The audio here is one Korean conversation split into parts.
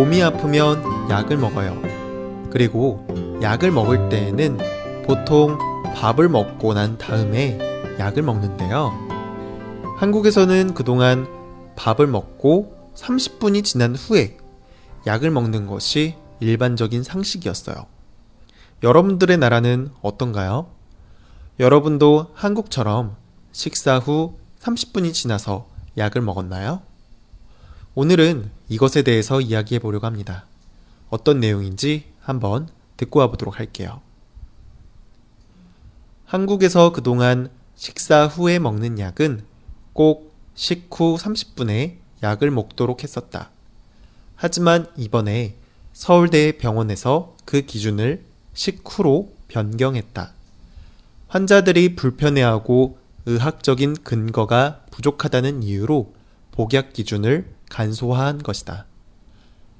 몸이 아프면 약을 먹어요. 그리고 약을 먹을 때에는 보통 밥을 먹고 난 다음에 약을 먹는데요. 한국에서는 그동안 밥을 먹고 30분이 지난 후에 약을 먹는 것이 일반적인 상식이었어요. 여러분들의 나라는 어떤가요? 여러분도 한국처럼 식사 후 30분이 지나서 약을 먹었나요? 오늘은 이것에 대해서 이야기해 보려고 합니다. 어떤 내용인지 한번 듣고 와보도록 할게요. 한국에서 그동안 식사 후에 먹는 약은 꼭 식후 30분에 약을 먹도록 했었다. 하지만 이번에 서울대 병원에서 그 기준을 식후로 변경했다. 환자들이 불편해하고 의학적인 근거가 부족하다는 이유로 복약 기준을 간소화한 것이다.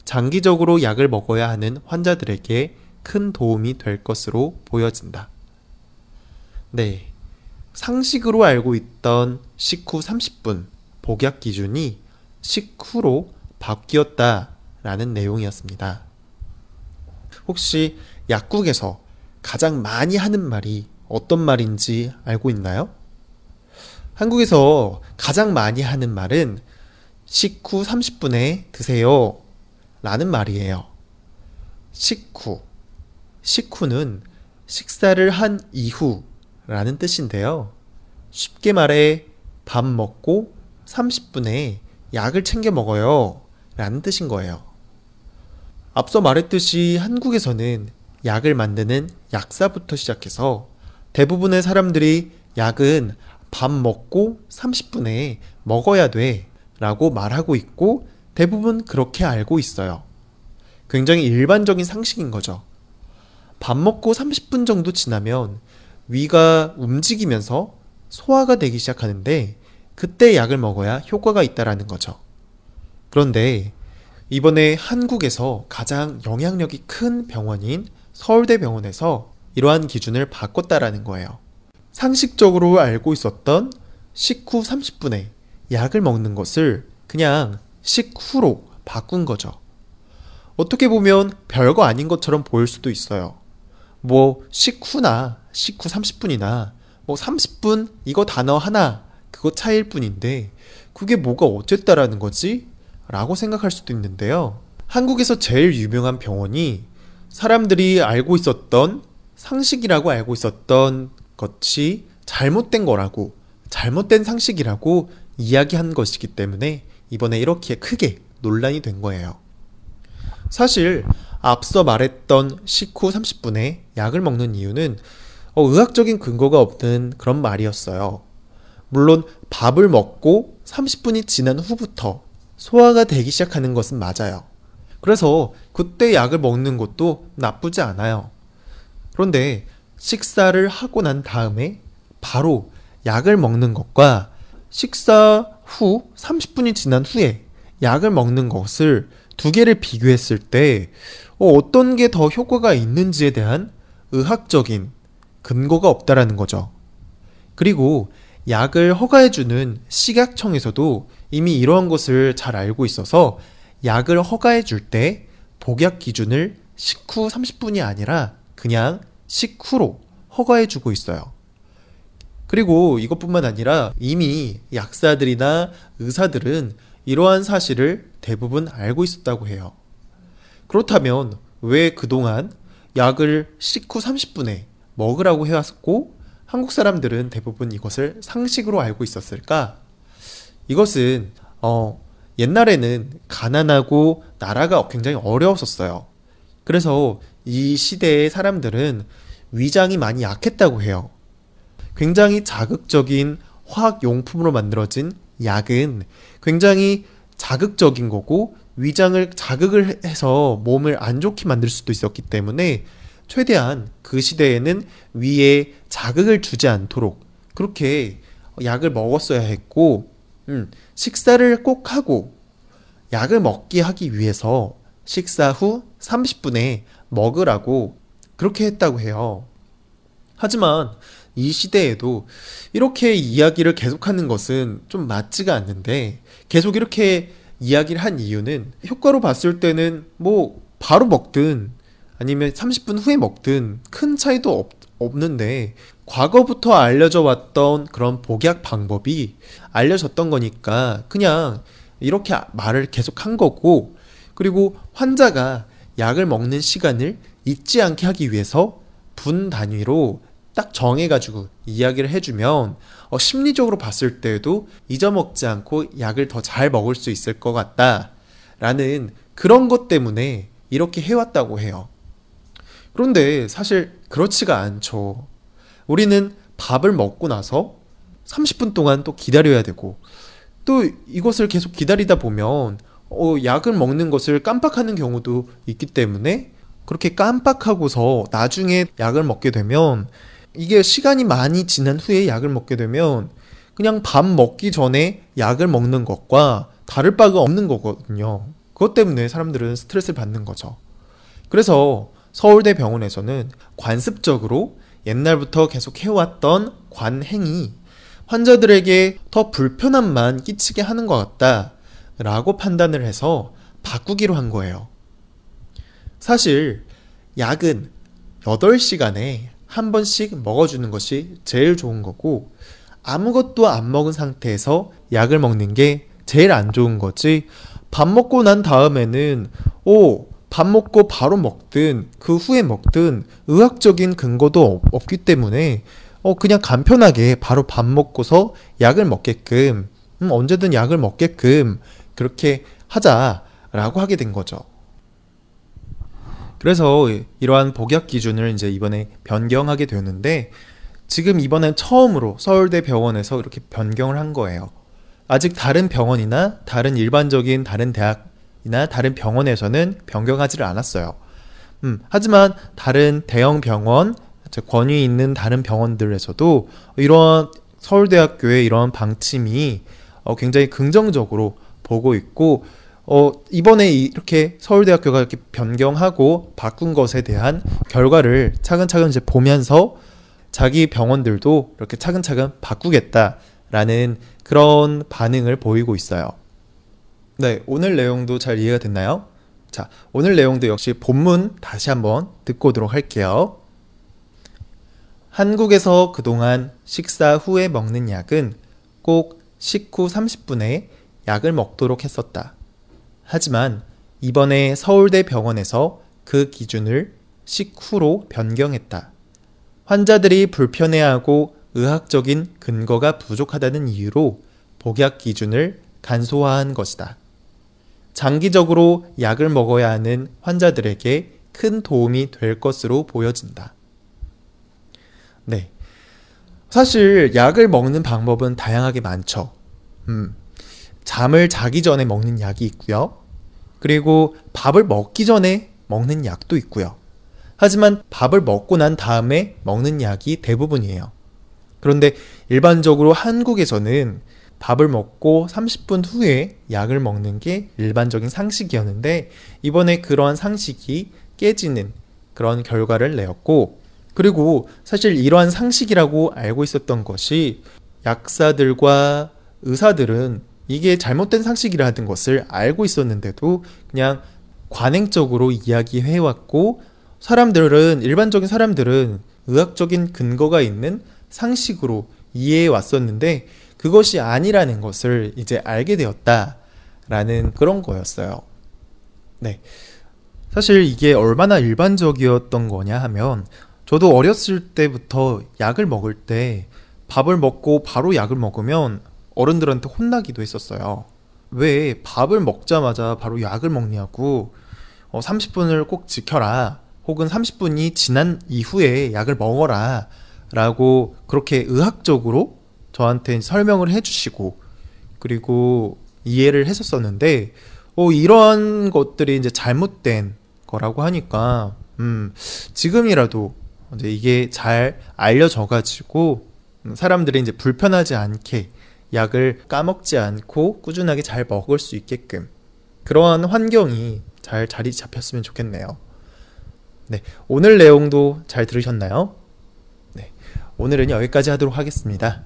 장기적으로 약을 먹어야 하는 환자들에게 큰 도움이 될 것으로 보여진다. 네. 상식으로 알고 있던 식후 30분 복약 기준이 식후로 바뀌었다라는 내용이었습니다. 혹시 약국에서 가장 많이 하는 말이 어떤 말인지 알고 있나요? 한국에서 가장 많이 하는 말은 식후 30분에 드세요. 라는 말이에요. 식후. 식후는 식사를 한 이후 라는 뜻인데요. 쉽게 말해 밥 먹고 30분에 약을 챙겨 먹어요. 라는 뜻인 거예요. 앞서 말했듯이 한국에서는 약을 만드는 약사부터 시작해서 대부분의 사람들이 약은 밥 먹고 30분에 먹어야 돼 라고 말하고 있고 대부분 그렇게 알고 있어요. 굉장히 일반적인 상식인 거죠. 밥 먹고 30분 정도 지나면 위가 움직이면서 소화가 되기 시작하는데 그때 약을 먹어야 효과가 있다라는 거죠. 그런데 이번에 한국에서 가장 영향력이 큰 병원인 서울대병원에서 이러한 기준을 바꿨다라는 거예요. 상식적으로 알고 있었던 식후 30분에 약을 먹는 것을 그냥 식후로 바꾼 거죠. 어떻게 보면 별거 아닌 것처럼 보일 수도 있어요. 뭐 식후나 식후 30분이나 뭐 30분 이거 단어 하나 그거 차이일 뿐인데 그게 뭐가 어쨌다라는 거지? 라고 생각할 수도 있는데요. 한국에서 제일 유명한 병원이 사람들이 알고 있었던 상식이라고 알고 있었던 것이 잘못된 거라고 잘못된 상식이라고 이야기한 것이기 때문에 이번에 이렇게 크게 논란이 된 거예요. 사실 앞서 말했던 식후 30분에 약을 먹는 이유는 어, 의학적인 근거가 없는 그런 말이었어요. 물론 밥을 먹고 30분이 지난 후부터 소화가 되기 시작하는 것은 맞아요. 그래서 그때 약을 먹는 것도 나쁘지 않아요. 그런데 식사를 하고 난 다음에 바로 약을 먹는 것과 식사 후 30분이 지난 후에 약을 먹는 것을 두 개를 비교했을 때 어, 어떤 게 더 효과가 있는지에 대한 의학적인 근거가 없다라는 거죠. 그리고 약을 허가해주는 식약청에서도 이미 이러한 것을 잘 알고 있어서 약을 허가해줄 때 복약 기준을 식후 30분이 아니라 그냥 식후로 허가해주고 있어요. 그리고 이것뿐만 아니라 이미 약사들이나 의사들은 이러한 사실을 대부분 알고 있었다고 해요. 그렇다면 왜 그동안 약을 식후 30분에 먹으라고 해왔고 한국 사람들은 대부분 이것을 상식으로 알고 있었을까? 이것은 어, 옛날에는 가난하고 나라가 굉장히 어려웠었어요. 그래서 이 시대의 사람들은 위장이 많이 약했다고 해요. 굉장히 자극적인 화학 용품으로 만들어진 약은 굉장히 자극적인 거고 위장을 자극을 해서 몸을 안 좋게 만들 수도 있었기 때문에 최대한 그 시대에는 위에 자극을 주지 않도록 그렇게 약을 먹었어야 했고, 음, 식사를 꼭 하고 약을 먹게 하기 위해서 식사 후 30분에 먹으라고 그렇게 했다고 해요. 하지만 이 시대에도 이렇게 이야기를 계속하는 것은 좀 맞지가 않는데 계속 이렇게 이야기를 한 이유는 효과로 봤을 때는 뭐 바로 먹든 아니면 30분 후에 먹든 큰 차이도 없, 없는데 과거부터 알려져 왔던 그런 복약 방법이 알려졌던 거니까 그냥 이렇게 말을 계속 한 거고 그리고 환자가 약을 먹는 시간을 잊지 않게 하기 위해서 분 단위로 딱 정해가지고 이야기를 해주면 어, 심리적으로 봤을 때도 잊어먹지 않고 약을 더 잘 먹을 수 있을 것 같다. 라는 그런 것 때문에 이렇게 해왔다고 해요. 그런데 사실 그렇지가 않죠. 우리는 밥을 먹고 나서 30분 동안 또 기다려야 되고 또 이것을 계속 기다리다 보면 어, 약을 먹는 것을 깜빡하는 경우도 있기 때문에 그렇게 깜빡하고서 나중에 약을 먹게 되면 이게 시간이 많이 지난 후에 약을 먹게 되면 그냥 밥 먹기 전에 약을 먹는 것과 다를 바가 없는 거거든요. 그것 때문에 사람들은 스트레스를 받는 거죠. 그래서 서울대 병원에서는 관습적으로 옛날부터 계속 해왔던 관행이 환자들에게 더 불편함만 끼치게 하는 것 같다. 라고 판단을 해서 바꾸기로 한 거예요. 사실 약은 8시간에 한 번씩 먹어주는 것이 제일 좋은 거고 아무것도 안 먹은 상태에서 약을 먹는 게 제일 안 좋은 거지 밥 먹고 난 다음에는 오, 밥 먹고 바로 먹든 그 후에 먹든 의학적인 근거도 없 기 때문에 어, 그냥 간편하게 바로 밥 먹고서 약을 먹게끔 음, 언제든 약을 먹게끔 그렇게 하자라고 하게 된 거죠. 그래서 이러한 복약 기준을 이제 이번에 변경하게 되는데 지금 이번엔 처음으로 서울대 병원에서 이렇게 변경을 한 거예요. 아직 다른 병원이나 다른 일반적인 다른 대학이나 다른 병원에서는 변경하지를 않았어요. 음, 하지만 다른 대형 병원, 권위 있는 다른 병원들에서도 이런 서울대학교의 이런 방침이 어, 굉장히 긍정적으로 보고 있고 어, 이번에 이렇게 서울대학교가 이렇게 변경하고 바꾼 것에 대한 결과를 차근차근 이제 보면서 자기 병원들도 이렇게 차근차근 바꾸겠다라는 그런 반응을 보이고 있어요. 네, 오늘 내용도 잘 이해가 됐나요? 자, 오늘 내용도 역시 본문 다시 한번 듣고 오도록 할게요. 한국에서 그동안 식사 후에 먹는 약은 꼭 식후 30분에 약을 먹도록 했었다. 하지만 이번에 서울대 병원에서 그 기준을 식후로 변경했다. 환자들이 불편해하고 의학적인 근거가 부족하다는 이유로 복약 기준을 간소화한 것이다. 장기적으로 약을 먹어야 하는 환자들에게 큰 도움이 될 것으로 보여진다. 네. 사실 약을 먹는 방법은 다양하게 많죠. 음, 잠을 자기 전에 먹는 약이 있고요. 그리고 밥을 먹기 전에 먹는 약도 있고요. 하지만 밥을 먹고 난 다음에 먹는 약이 대부분이에요. 그런데 일반적으로 한국에서는 밥을 먹고 30분 후에 약을 먹는 게 일반적인 상식이었는데 이번에 그러한 상식이 깨지는 그런 결과를 내었고 그리고 사실 이러한 상식이라고 알고 있었던 것이 약사들과 의사들은 이게 잘못된 상식이라는 것을 알고 있었는데도 그냥 관행적으로 이야기해왔고 사람들은 일반적인 사람들은 의학적인 근거가 있는 상식으로 이해해 왔었는데 그것이 아니라는 것을 이제 알게 되었다라는 그런 거였어요. 네. 사실 이게 얼마나 일반적이었던 거냐 하면 저도 어렸을 때부터 약을 먹을 때 밥을 먹고 바로 약을 먹으면 어른들한테 혼나기도 했었어요. 왜 밥을 먹자마자 바로 약을 먹냐고 어, 30분을 꼭 지켜라. 혹은 30분이 지난 이후에 약을 먹어라. 라고 그렇게 의학적으로 저한테 설명을 해주시고 그리고 이해를 했었었는데 어, 이런 것들이 이제 잘못된 거라고 하니까 음, 지금이라도 이제 이게 잘 알려져 가지고 사람들이 이제 불편하지 않게 약을 까먹지 않고 꾸준하게 잘 먹을 수 있게끔 그러한 환경이 잘 자리 잡혔으면 좋겠네요. 네, 오늘 내용도 잘 들으셨나요? 네, 오늘은 여기까지 하도록 하겠습니다.